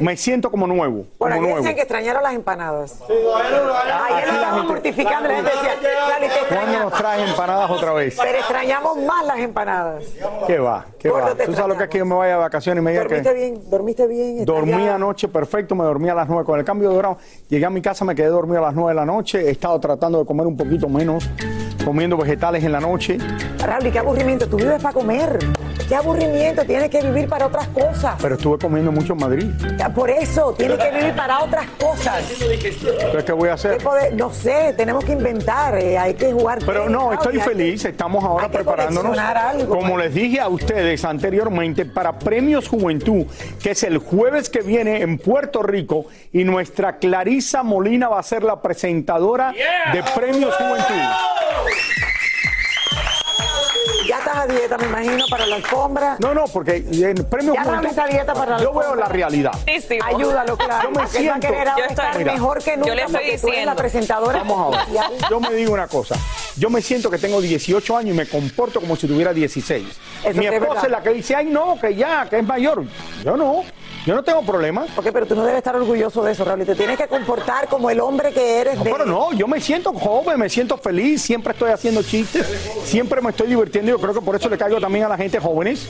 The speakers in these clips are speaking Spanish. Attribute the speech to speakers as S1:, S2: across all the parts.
S1: Me siento como nuevo.
S2: Bueno,
S1: como
S2: aquí
S1: nuevo.
S2: dicen que extrañaron las empanadas. Ayer lo estaban mortificando, la gente decía, "Lali, te
S1: ¿Cuándo nos
S2: extrañamos".
S1: traes empanadas otra vez?
S2: Pero extrañamos más las empanadas.
S1: ¿Qué va? ¿Qué
S2: Gordo,
S1: va?
S2: te
S1: ¿Tú sabes lo que es que yo me vaya de vacaciones y me diga
S2: ¿Dormiste
S1: que
S2: bien? ¿Dormiste bien? ¿Estás
S1: dormí anoche perfecto? Me dormí a las 9 con el cambio de hora. Llegué a mi casa, me quedé dormido a las 9 de la noche. He estado tratando de comer un poquito menos, comiendo vegetales en la noche.
S2: Raúl, ¿y qué aburrimiento? Tú vives para comer. ¿Qué aburrimiento? Tienes que vivir para otras cosas.
S1: Pero estuve comiendo mucho en Madrid.
S2: Ya, Por eso, tienes que vivir para otras cosas.
S1: Entonces, ¿qué voy a hacer?
S2: ¿Qué poder- No sé, tenemos que inventar, eh, hay que jugar.
S1: Pero no, estoy
S2: que-
S1: feliz. Estamos ahora
S2: hay que
S1: preparándonos.
S2: algo,
S1: como
S2: pues.
S1: les dije a ustedes anteriormente, para Premios Juventud, que es el jueves que viene en Puerto Rico, y nuestra Clarisa Molina va a ser la presentadora de Premios Juventud.
S2: A dieta, me imagino, para la alfombra.
S1: No, no, porque en Premios
S2: Ya está a dieta para la
S1: yo veo la realidad.
S2: Ayúdalo, claro.
S1: Yo me
S2: a
S1: siento-
S3: Yo estoy-
S2: mejor que nunca.
S3: yo le estoy
S2: eres la
S3: diciendo.
S2: presentadora
S1: Vamos ahora.
S2: oficial.
S1: Yo me digo una cosa. Yo me siento que tengo 18 años y me comporto como si tuviera 16.
S2: Eso
S1: Mi esposa es la que dice, ay no, que ya, que es mayor. Yo no. Yo no tengo problema.
S2: Ok, pero tú no debes estar orgulloso de eso, Raúl. y Te tienes que comportar como el hombre que eres.
S1: No,
S2: de-
S1: pero no, yo me siento joven, me siento feliz, siempre estoy haciendo chistes, siempre me estoy divirtiendo. Yo creo que por eso le caigo también a la gente jóvenes,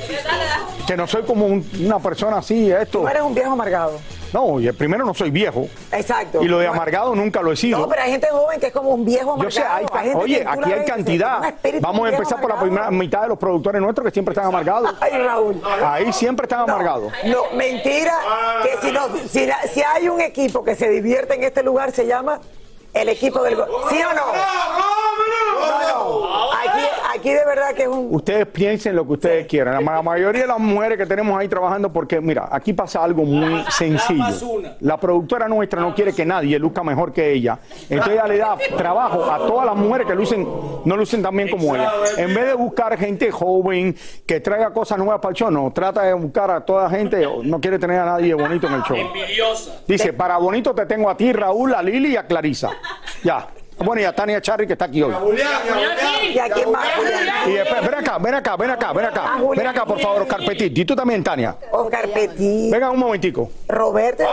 S1: que no soy como un- una persona así, esto.
S2: Tú eres un viejo amargado.
S1: No, primero no soy viejo,
S2: Exacto.
S1: y lo de amargado nunca lo he sido.
S2: No, pero hay gente joven que es como un viejo amargado.
S1: Yo sé, hay,
S2: Hay gente
S1: oye, aquí hay cantidad.
S2: "Un espíritu
S1: Vamos a empezar por la
S2: amargado".
S1: primera mitad de los productores nuestros que siempre están amargados.
S2: Ay, Raúl.
S1: Ahí siempre están amargados.
S2: No, mentira. Que si, no, si, hay un equipo que se divierte en este lugar, se llama el equipo del. ¿Sí o no? No, no. Aquí, aquí de verdad que es un.
S1: Ustedes piensen lo que ustedes quieran. La ma- mayoría de las mujeres que tenemos ahí trabajando, porque mira, aquí pasa algo muy sencillo. La productora nuestra no quiere que nadie luzca mejor que ella. Entonces ella le da trabajo a todas las mujeres que lucen, no lucen tan bien como ella. En vez de buscar gente joven que traiga cosas nuevas para el show, no, trata de buscar a toda gente, no quiere tener a nadie bonito en el show. Dice, para bonito te tengo a ti, Raúl, a Lili y a Clarisa. Ya. Bueno, y a Tania Charry que está aquí hoy.
S2: ¿Y a quién más?
S1: Y después, ven acá, ven acá, ven acá, ven acá. Ven acá, por favor, Oscar Petit. Y tú también, Tania.
S2: Oscar Petit.
S1: Venga un momentico.
S2: Roberto.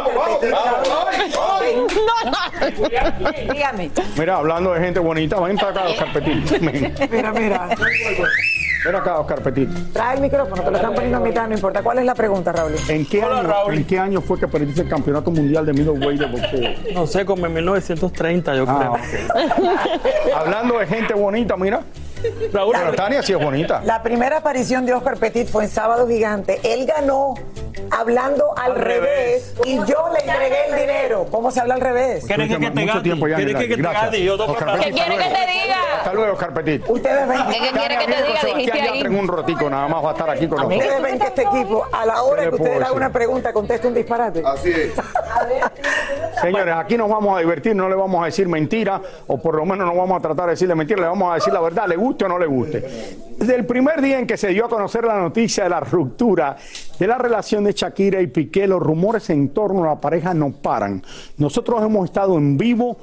S3: Dígame.
S1: Mira, hablando de gente bonita, ven para acá, Oscar Petit.
S2: Mira, mira.
S1: Ven acá, Oscar Petit.
S2: Trae el micrófono, te lo están poniendo a mitad, no importa. ¿Cuál es la pregunta, Raúl?
S1: ¿En qué, año, ¿En qué año fue que perdiste el campeonato mundial de middleweight de boxeo?
S4: No sé, como en 1930 yo creo.
S1: Ah, ok. Hablando de gente bonita, mira.
S4: Raúl,
S1: Bueno, Tania sí es bonita.
S2: La primera aparición de Oscar Petit fue en Sábado Gigante. Él ganó hablando al, revés, y yo le entregué el dinero. ¿Cómo se habla al revés?
S4: ¿quieres que, que te
S1: Mucho
S4: gane?
S1: tiempo ya en
S4: ¿Quieres que, que te gane? Yo
S1: Oscar
S3: ¿Qué quiere que te diga?
S1: Hasta luego, Oscar Petit.
S2: Ustedes ven,
S3: ¿Qué quiere que te diga? Dijiste
S1: Yatra en
S3: ahí.
S1: un rotico, nada más va a estar aquí con nosotros.
S2: ustedes ven que este equipo, a la hora
S1: ¿Qué
S2: que
S1: le
S2: ustedes
S1: puedo
S2: hagan una pregunta, contesta un disparate.
S5: Así es.
S1: Señores, aquí nos vamos a divertir, no le vamos a decir mentira, o por lo menos no vamos a tratar de decirle mentira, le vamos a decir la verdad, le guste o no le guste. Desde el primer día en que se dio a conocer la noticia de la ruptura de la relación de Shakira y Piqué, los rumores en torno a la pareja no paran. Nosotros hemos estado en vivo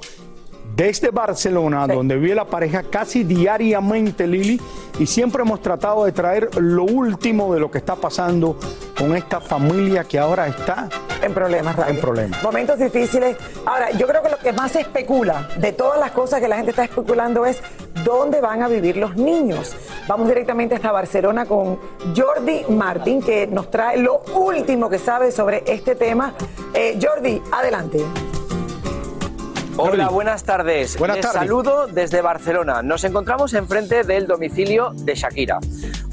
S1: desde Barcelona, donde vive la pareja casi diariamente, Lili, y siempre hemos tratado de traer lo último de lo que está pasando con esta familia que ahora está
S2: en problemas, Raúl.
S1: En problemas.
S2: Momentos difíciles. Ahora, yo creo que lo que más se especula de todas las cosas que la gente está especulando es dónde van a vivir los niños. Vamos directamente hasta Barcelona con Jordi Martín, que nos trae lo último que sabe sobre este tema. Eh, Jordi, adelante.
S3: Hola, buenas tardes.
S1: Buenas
S3: Les
S1: tardes.
S3: saludo desde Barcelona. Nos encontramos enfrente del domicilio de Shakira.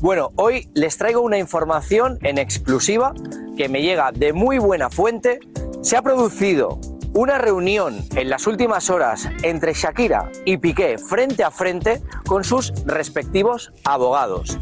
S3: Bueno, hoy les traigo una información en exclusiva que me llega de muy buena fuente. Se ha producido una reunión en las últimas horas entre Shakira y Piqué frente a frente con sus respectivos abogados.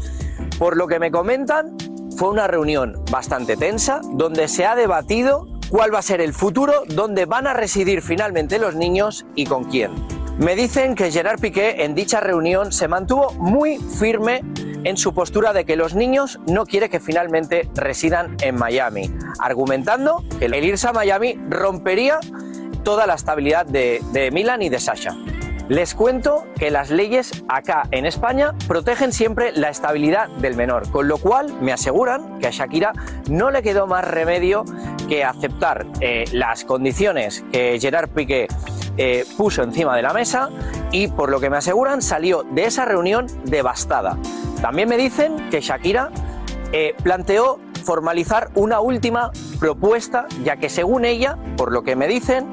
S3: Por lo que me comentan, fue una reunión bastante tensa donde se ha debatido cuál va a ser el futuro, dónde van a residir finalmente los niños y con quién. Me dicen que Gerard Piqué en dicha reunión se mantuvo muy firme en su postura de que los niños no quiere que finalmente residan en Miami, argumentando que el irse a Miami rompería toda la estabilidad de, de Milan y de Sasha. Les cuento que las leyes acá en España protegen siempre la estabilidad del menor, con lo cual me aseguran que a Shakira no le quedó más remedio que aceptar eh, las condiciones que Gerard Piqué eh, puso encima de la mesa y por lo que me aseguran salió de esa reunión devastada. También me dicen que Shakira eh, planteó formalizar una última propuesta, ya que según ella, por lo que me dicen,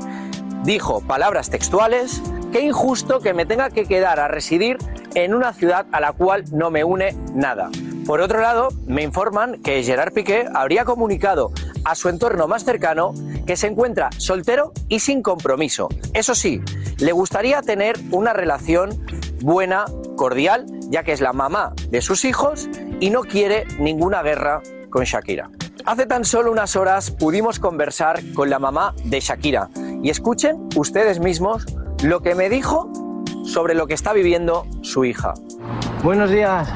S3: dijo palabras textuales, qué injusto que me tenga que quedar a residir en una ciudad a la cual no me une nada. Por otro lado, me informan que Gerard Piqué habría comunicado a su entorno más cercano que se encuentra soltero y sin compromiso. Eso sí, le gustaría tener una relación buena, cordial, ya que es la mamá de sus hijos y no quiere ninguna guerra con Shakira. Hace tan solo unas horas pudimos conversar con la mamá de Shakira y escuchen ustedes mismos lo que me dijo sobre lo que está viviendo su hija. Buenos días.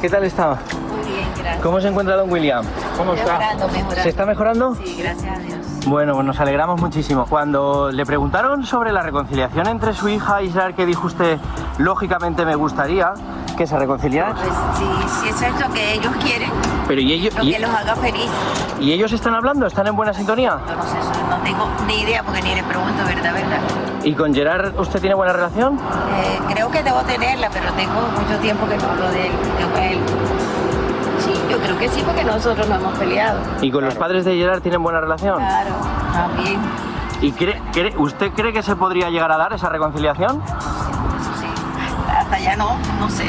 S3: ¿Qué tal está?
S6: Muy bien, gracias.
S3: ¿Cómo se encuentra don William? ¿Cómo
S6: Mejorando, mejorando.
S3: ¿Se está mejorando?
S6: Sí, gracias a Dios.
S3: Bueno, pues nos alegramos muchísimo. Cuando le preguntaron sobre la reconciliación entre su hija y Gerard, que dijo usted, lógicamente me gustaría que se reconciliaran.
S6: Pues sí, sí es cierto que ellos quieren
S3: Pero ¿y ellos,
S6: lo
S3: y,
S6: que los haga feliz.
S3: y ellos están hablando? ¿Están en buena sintonía?
S6: No sé, eso no tengo ni idea porque ni le pregunto, ¿verdad? ¿verdad?
S3: ¿Y con Gerard usted tiene buena relación?
S6: Eh, creo que debo tenerla, pero tengo mucho tiempo que no hablo de él, de con él. Sí, yo creo que sí, porque nosotros no hemos peleado.
S3: ¿Y con los padres de Gerard tienen buena relación?
S6: Claro, también.
S3: ¿Y cree, cree- usted cree que se podría llegar a dar esa reconciliación?
S6: Eso sí. Hasta allá no, no sé.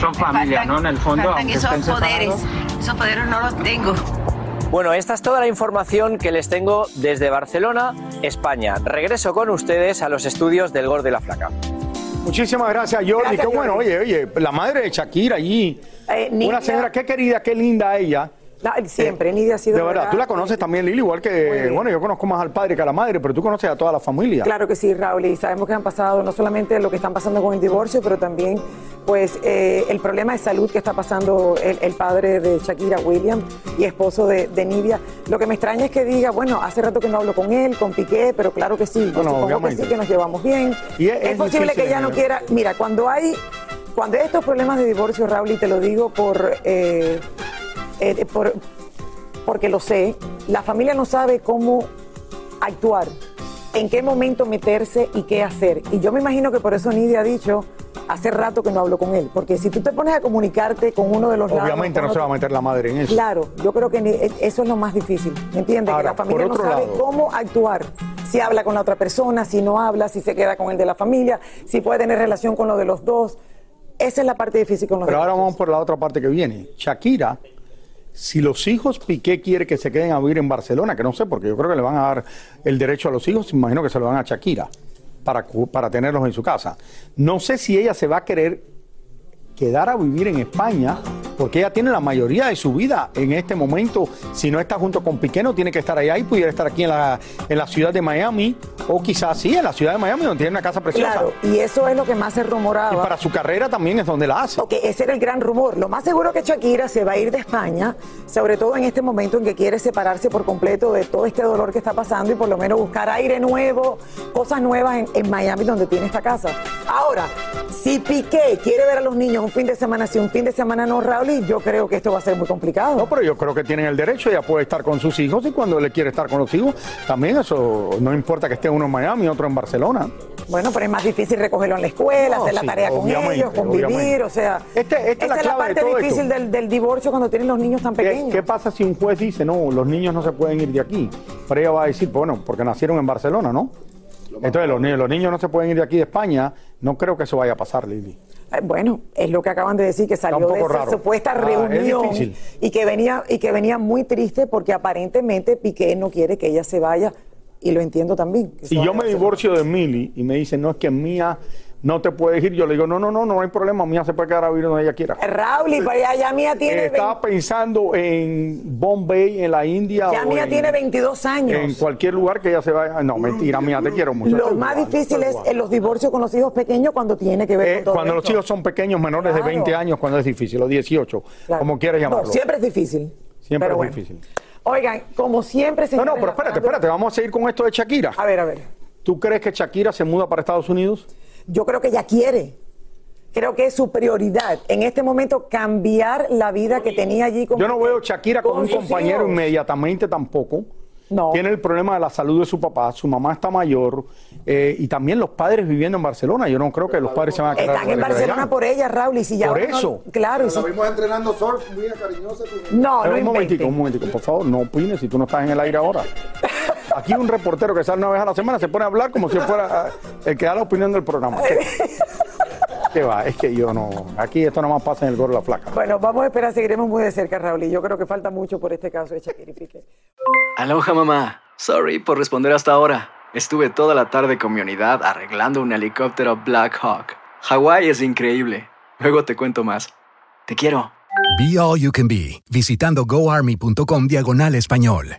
S7: Son familia,
S6: Faltan-
S7: ¿no? En el fondo, aunque
S6: esos
S7: estén
S6: poderes.
S7: separados.
S6: Esos poderes no los tengo.
S3: Bueno, esta es toda la información que les tengo desde Barcelona, España. Regreso con ustedes a los estudios del Gor de la Flaca.
S1: Muchísimas gracias, Jordi.
S2: Gracias,
S1: qué bueno,
S2: Jordi.
S1: oye, oye, la madre de Shakira allí.
S2: Eh,
S1: Una señora, qué querida, qué linda ella.
S2: Siempre, Nidia ha sido
S1: De verdad,
S2: verdad,
S1: tú la conoces también, Lili, igual que, bueno, yo conozco más al padre que a la madre, pero tú conoces a toda la familia.
S2: Claro que sí, Raúl, y sabemos que han pasado no solamente lo que están pasando con el divorcio, pero también pues eh, el problema de salud que está pasando el, el padre de Shakira, William, y esposo de, de Nidia. Lo que me extraña es que diga, bueno, hace rato que no hablo con él, con Piqué, pero claro que sí, yo
S1: Bueno,
S2: supongo que sí, que nos llevamos bien.
S1: Y es-
S2: posible que ella no
S1: ¿no?
S2: quiera, mira, cuando hay, cuando hay estos problemas de divorcio, Raúl, y te lo digo por... eh, eh, por porque lo sé, la familia no sabe cómo actuar, en qué momento meterse y qué hacer. Y yo me imagino que por eso Nidia ha dicho, hace rato que no hablo con él, porque si tú te pones a comunicarte con uno de los
S1: Obviamente no se va a meter la madre en eso.
S2: Claro, yo creo que e, eso es lo más difícil, ¿me entiendes?
S1: Ahora,
S2: que la familia no sabe
S1: lado-
S2: cómo actuar. Si habla con la otra persona, si no habla, si se queda con el de la familia, si puede tener relación con lo de los dos. Esa es la parte difícil con los
S1: Pero ahora vamos por la otra parte que viene. Shakira, si los hijos Piqué quiere que se queden a vivir en Barcelona, que no sé, porque yo creo que le van a dar el derecho a los hijos, imagino que se lo dan a Shakira para, para tenerlos en su casa. No sé si ella se va a querer quedar a vivir en España porque ella tiene la mayoría de su vida en este momento. Si no está junto con Piqué, no tiene que estar allá y pudiera estar aquí en la, en la ciudad de Miami, o quizás sí, en la ciudad de Miami, donde tiene una casa preciosa.
S2: Claro, y eso es lo que más se rumoraba.
S1: Y para su carrera también es donde la hace.
S2: Ok, ese era el gran rumor. Lo más seguro que Shakira se va a ir de España, sobre todo en este momento en que quiere separarse por completo de todo este dolor que está pasando y por lo menos buscar aire nuevo, cosas nuevas en, en Miami donde tiene esta casa. Ahora, si Piqué quiere ver a los niños un fin de semana sí, un fin de semana no, Raúl, yo creo que esto va a ser muy complicado.
S1: No, pero yo creo que tienen el derecho, ella puede estar con sus hijos y cuando le quiere estar con los hijos, también eso no importa que esté uno en Miami y otro en Barcelona.
S2: Bueno, pero es más difícil recogerlo en la escuela,
S1: No,
S2: hacer la tarea con ellos, convivir,
S1: obviamente.
S2: o sea.
S1: Este- esta es la de
S2: parte
S1: todo
S2: difícil
S1: esto.
S2: del, del divorcio cuando tienen los niños tan
S1: ¿Qué,
S2: pequeños.
S1: qué pasa si un juez dice, no, los niños no se pueden ir de aquí? Pero ella va a decir, bueno, porque nacieron en Barcelona, ¿no? Entonces los niños, los niños no se pueden ir de aquí de España. No creo que eso vaya a pasar, Lili.
S2: Eh, Bueno, es lo que acaban de decir, que salió de esa
S1: raro.
S2: supuesta
S1: Ah, es
S2: reunión y que venía y que venía muy triste porque aparentemente Piqué no quiere que ella se vaya y lo entiendo también.
S1: Si yo me divorcio de Mili y me dicen, no, es que Mía no te puedes ir, yo le digo, no, no, no, no hay problema, Mía se puede quedar a vivir donde ella quiera.
S2: Eh, Raúl, y para allá, ya Mía tiene,
S1: Estaba pensando en Bombay, en la India.
S2: ya
S1: o
S2: Mía
S1: en-
S2: tiene 22 años.
S1: En cualquier lugar que ella se vaya. No, mentira, Mía, te quiero mucho.
S2: Lo más difícil es en los divorcios con los hijos pequeños cuando tiene que ver
S1: Eh,
S2: con todo
S1: cuando los hijos son pequeños, menores de
S2: Claro.
S1: 20 años, cuando es difícil, los 18,
S2: Claro.
S1: como quieras
S2: No,
S1: llamarlo.
S2: siempre es difícil.
S1: Siempre
S2: pero
S1: es
S2: bueno.
S1: difícil.
S2: Oigan, como siempre,
S1: No,
S2: señores,
S1: no, pero
S2: la
S1: espérate, espérate, vamos a seguir con esto de Shakira.
S2: A ver, a ver.
S1: ¿Tú crees que Shakira se muda para Estados Unidos?
S2: Yo creo que ella quiere. Creo que es su prioridad en este momento cambiar la vida que tenía allí con
S1: Yo no veo Shakira
S2: con
S1: un compañero
S2: hijos.
S1: inmediatamente tampoco.
S2: No.
S1: Tiene el problema de la salud de su papá, su mamá está mayor eh, y también los padres viviendo en Barcelona. Yo no creo que los padres se van a quedar
S2: Están en. Barcelona por ella, Raúl, y si ya
S1: Por
S2: no-
S1: eso.
S2: claro, y si-
S7: La vimos entrenando surf, muy cariñosa.
S2: no,
S1: Pero
S2: no
S1: un momentico,
S2: inventen.
S1: un momentico, por favor, no opines si tú no estás en el aire ahora. Aquí un reportero que sale una vez a la semana se pone a hablar como si fuera eh, el que da la opinión del programa. ¿Qué, qué va? Es que yo no. Aquí esto nada más pasa en el gorro de la flaca.
S2: Bueno, vamos a esperar, seguiremos muy de cerca, Raúl, y yo creo que falta mucho por este caso de Shakira y Piqué.
S8: Aloha mamá. Sorry por responder hasta ahora. Estuve toda la tarde con mi unidad arreglando un helicóptero Black Hawk. Hawái es increíble. Luego te cuento más. Te quiero.
S9: Be All You Can Be, visitando goarmy.com diagonal español.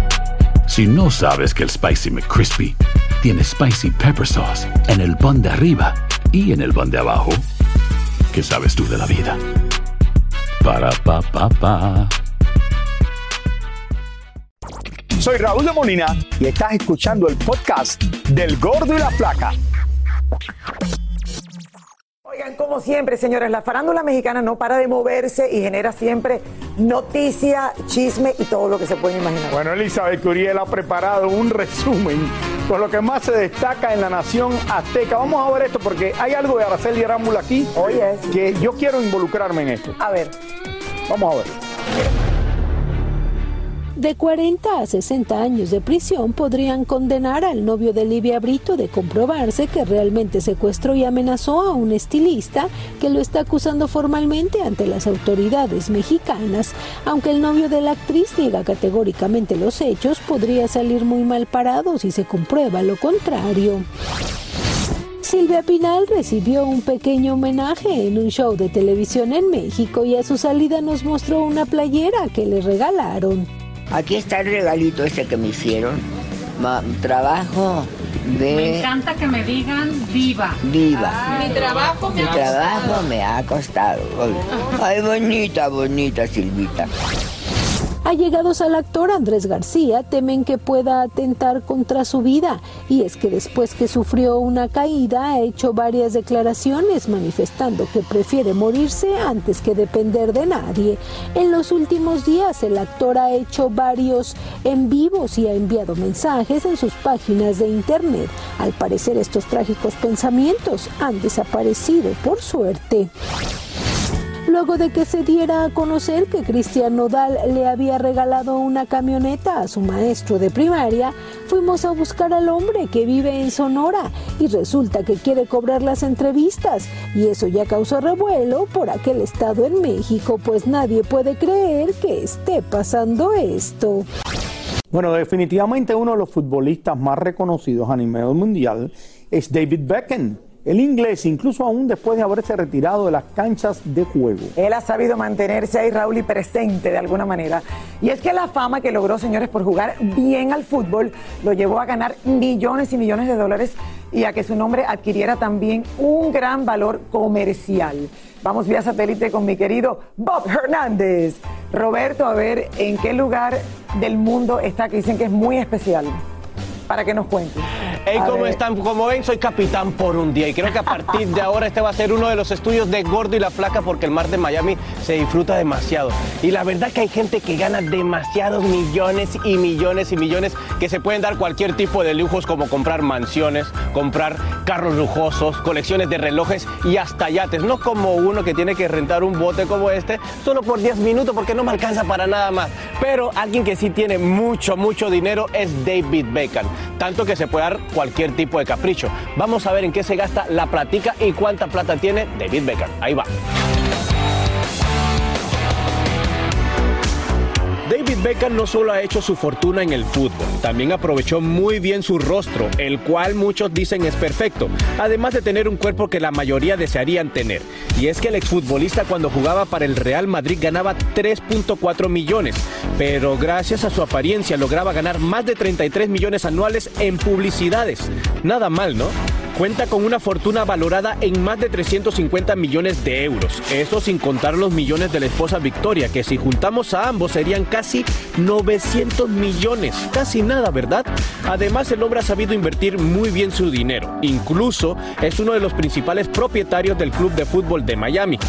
S10: Si no sabes que el Spicy McCrispy tiene Spicy Pepper Sauce en el pan de arriba y en el pan de abajo, ¿qué sabes tú de la vida? Para, pa, pa, pa.
S1: Soy Raúl de Molina y estás escuchando el podcast del Gordo y la Flaca.
S2: Como siempre, señores, la farándula mexicana no para de moverse y genera siempre noticia, chisme y todo lo que se pueden imaginar.
S1: Bueno, Elizabeth Curiel ha preparado un resumen con lo que más se destaca en la nación azteca. Vamos a ver esto porque hay algo de Araceli Arámbula aquí que yo quiero involucrarme en esto.
S2: A ver.
S1: Vamos a ver.
S11: De 40 a 60 años de prisión podrían condenar al novio de Livia Brito de comprobarse que realmente secuestró y amenazó a un estilista que lo está acusando formalmente ante las autoridades mexicanas. Aunque el novio de la actriz niega categóricamente los hechos, podría salir muy mal parado si se comprueba lo contrario. Silvia Pinal recibió un pequeño homenaje en un show de televisión en México y a su salida nos mostró una playera que le regalaron.
S12: Aquí está el regalito ese que me hicieron. Ma- trabajo de...
S13: Me encanta que me digan viva.
S12: Viva.
S13: Mi trabajo me
S12: Mi
S13: ha
S12: trabajo me ha costado. Ay, bonita, bonita Silvita.
S11: Allegados al actor Andrés García temen que pueda atentar contra su vida y es que después que sufrió una caída ha hecho varias declaraciones manifestando que prefiere morirse antes que depender de nadie. En los últimos días el actor ha hecho varios en vivos y ha enviado mensajes en sus páginas de internet. Al parecer estos trágicos pensamientos han desaparecido por suerte. Luego de que se diera a conocer que Cristian Nodal le había regalado una camioneta a su maestro de primaria, fuimos a buscar al hombre que vive en Sonora y resulta que quiere cobrar las entrevistas y eso ya causó revuelo por aquel estado en México, pues nadie puede creer que esté pasando esto.
S1: Bueno, definitivamente uno de los futbolistas más reconocidos a nivel mundial es David Beckham. El inglés, incluso aún después de haberse retirado de las canchas de juego.
S2: Él ha sabido mantenerse ahí, Raúl, presente de alguna manera. Y es que la fama que logró, señores, por jugar bien al fútbol, lo llevó a ganar millones y millones de dólares y a que su nombre adquiriera también un gran valor comercial. Vamos vía satélite con mi querido Bob Hernández. Roberto, a ver en qué lugar del mundo está, que dicen que es muy especial, para que nos cuente.
S14: Hey,
S2: A
S14: ¿cómo
S2: ver.
S14: están? Como ven, soy capitán por un día y creo que a partir de ahora este va a ser uno de los estudios de Gordo y la Flaca porque el mar de Miami se disfruta demasiado. Y la verdad que hay gente que gana demasiados millones y millones y millones que se pueden dar cualquier tipo de lujos como comprar mansiones, comprar carros lujosos, colecciones de relojes y hasta yates. No como uno que tiene que rentar un bote como este solo por 10 minutos porque no me alcanza para nada más. Pero alguien que sí tiene mucho, mucho dinero es David Beckham. Tanto que se puede dar cualquier tipo de capricho. Vamos a ver en qué se gasta la platica y cuánta plata tiene David Beckham. Ahí va. David Beckham no solo ha hecho su fortuna en el fútbol, también aprovechó muy bien su rostro, el cual muchos dicen es perfecto, además de tener un cuerpo que la mayoría desearían tener. Y es que el exfutbolista cuando jugaba para el Real Madrid ganaba 3.4 millones, pero gracias a su apariencia lograba ganar más de 33 millones anuales en publicidades. Nada mal, ¿no? Cuenta con una fortuna valorada en más de 350 millones de euros. Eso sin contar los millones de la esposa Victoria, que si juntamos a ambos serían casi 900 millones. Casi nada, ¿verdad? Además, el hombre ha sabido invertir muy bien su dinero. Incluso es uno de los principales propietarios del club de fútbol de Miami.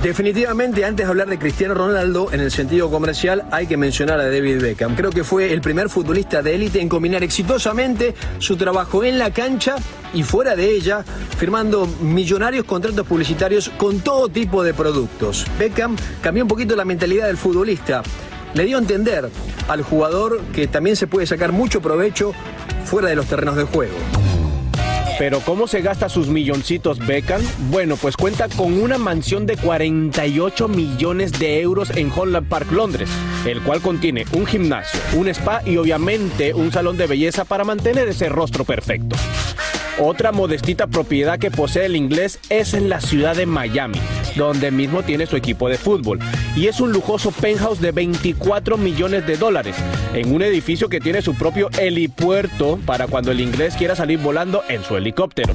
S15: Definitivamente, antes de hablar de Cristiano Ronaldo, en el sentido comercial, hay que mencionar a David Beckham. Creo que fue el primer futbolista de élite en combinar exitosamente su trabajo en la cancha y fuera de ella, firmando millonarios contratos publicitarios con todo tipo de productos. Beckham cambió un poquito la mentalidad del futbolista. Le dio a entender al jugador que también se puede sacar mucho provecho fuera de los terrenos de juego.
S14: Pero ¿cómo se gasta sus milloncitos Beckham? Bueno, pues cuenta con una mansión de 48 millones de euros en Holland Park, Londres, el cual contiene un gimnasio, un spa y obviamente un salón de belleza para mantener ese rostro perfecto. Otra modestita propiedad que posee el inglés es en la ciudad de Miami, donde mismo tiene su equipo de fútbol. Y es un lujoso penthouse de 24 millones de dólares, en un edificio que tiene su propio helipuerto para cuando el inglés quiera salir volando en su helicóptero.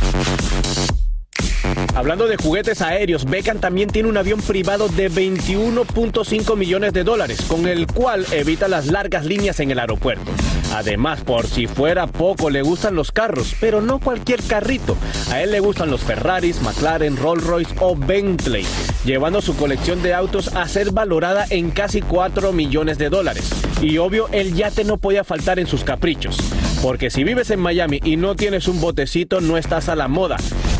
S14: Hablando de juguetes aéreos, Beckham también tiene un avión privado de 21.5 millones de dólares, con el cual evita las largas líneas en el aeropuerto. Además, por si fuera poco, le gustan los carros, pero no cualquier carrito. A él le gustan los Ferraris, McLaren, Rolls Royce o Bentley, llevando su colección de autos a ser valorada en casi 4 millones de dólares. Y obvio, el yate no podía faltar en sus caprichos. Porque si vives en Miami y no tienes un botecito, no estás a la moda.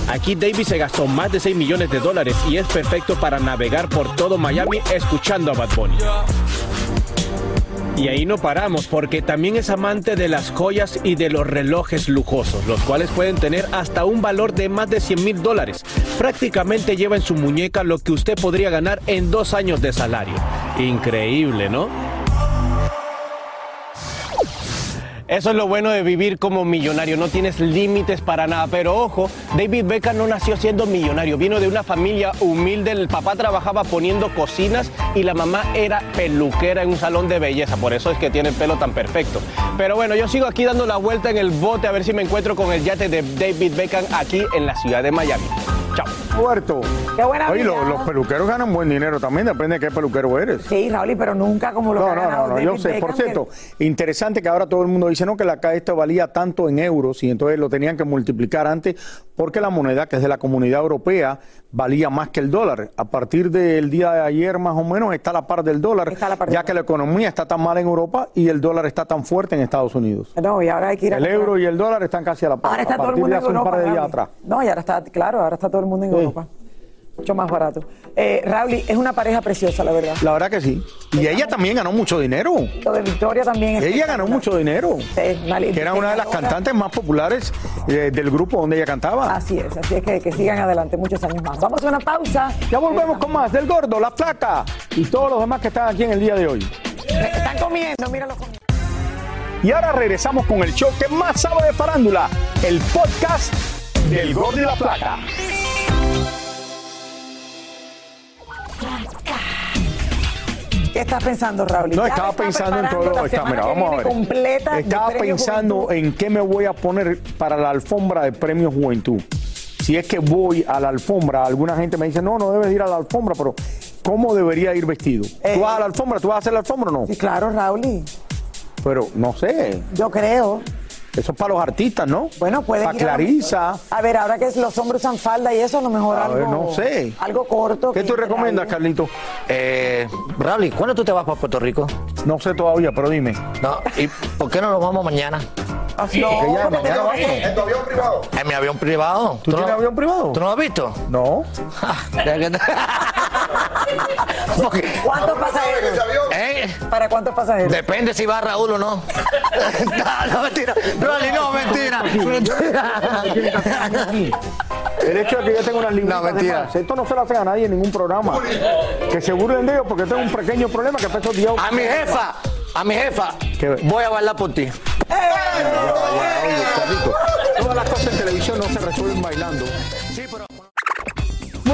S14: Aquí David se gastó más de 6 millones de dólares y es perfecto para navegar por todo Miami escuchando a Bad Bunny. Y ahí no paramos porque también es amante de las joyas y de los relojes lujosos, los cuales pueden tener hasta un valor de más de 100 mil dólares. Prácticamente lleva en su muñeca lo que usted podría ganar en dos años de salario. Increíble, ¿no? Eso es lo bueno de vivir como millonario, no tienes límites para nada. Pero ojo, David Beckham no nació siendo millonario, vino de una familia humilde. El papá trabajaba poniendo cocinas y la mamá era peluquera en un salón de belleza. Por eso es que tiene el pelo tan perfecto. Pero bueno, yo sigo aquí dando la vuelta en el bote a ver si me encuentro con el yate de David Beckham aquí en la ciudad de Miami. Chao.
S1: Roberto.
S2: Qué buena
S1: Oye, los, los peluqueros ganan buen dinero también, depende de qué peluquero eres.
S2: Sí, Raúl, pero nunca como lo
S1: No,
S2: que
S1: no, no, no, yo sé. Por cierto, interesante que ahora todo el mundo dice, no, que la esto valía tanto en euros y entonces lo tenían que multiplicar antes porque la moneda, que es de la comunidad europea, valía más que el dólar. A partir del día de ayer, más o menos, está a la par del dólar, ya que la economía está tan mal en Europa y el dólar está tan fuerte en Estados Unidos.
S2: No, y ahora hay que ir a
S1: El
S2: comprar.
S1: euro y el dólar están casi a la par.
S2: Ahora está
S1: a
S2: todo el mundo
S1: de
S2: en
S1: un
S2: Europa.
S1: par de días atrás.
S2: No, y ahora está, claro, ahora está todo el mundo en Europa. Mucho más barato. Eh, Raúl, es una pareja preciosa, la verdad.
S1: La verdad que sí. Y ella también ganó mucho dinero.
S2: Lo de Victoria también es
S1: Ella ganó mucho dinero.
S2: Sí, una
S1: Que era una de las cantantes más populares eh, del grupo donde ella cantaba.
S2: Así es, así es que, que sigan adelante muchos años más. Vamos a una pausa.
S1: Ya volvemos con más del gordo, la placa y todos los demás que están aquí en el día de hoy.
S2: Están comiendo, míralo comiendo.
S1: Y ahora regresamos con el show que más sabe de farándula, el podcast del gordo y la placa.
S2: ¿Qué estás pensando, Raúl?
S1: No, estaba pensando en todo. Está, mira, vamos a ver.
S2: completa
S1: Estaba pensando en qué me voy a poner para la alfombra de Premio Juventud. Si es que voy a la alfombra, alguna gente me dice, no, no debes ir a la alfombra, pero ¿cómo debería ir vestido? ¿Tú vas a la alfombra? ¿Tú vas a hacer la alfombra o no?
S2: Sí, claro, Raúl.
S1: Pero no sé.
S2: Yo creo.
S1: Eso es para los artistas, ¿no?
S2: Bueno, puede
S1: Para Clarisa.
S2: A ver, ahora que los hombres usan falda y eso, a lo mejor
S1: A
S2: algo.
S1: ver, no sé.
S2: Algo corto.
S1: ¿Qué tú recomiendas. Carlito?
S16: Eh, Raúl, ¿cuándo tú te vas para Puerto Rico?
S1: No sé todavía, pero dime.
S16: No, ¿y por qué no nos vamos mañana?
S1: Así, porque ya mañana vamos.
S7: ¿En tu avión privado?
S16: En mi avión privado.
S1: ¿Tú tienes
S16: no-
S1: avión privado?
S16: ¿Tú no lo has visto?
S1: No.
S2: ¿Cuántos pasajeros?
S16: ¿Eh?
S2: ¿Para cuántos pasajeros?
S16: Depende si va Raúl o no. no, no, mentira. Rolly, no, mentira.
S1: El hecho de que yo tenga unas libritas
S16: No, mentira.
S1: de más, esto no se lo hace a nadie en ningún programa. Que se burlen de ellos porque tengo un pequeño problema que peso 10
S16: A mi jefa, a mi jefa, voy a bailar por ti.
S1: Todas las cosas en televisión no se resuelven bailando.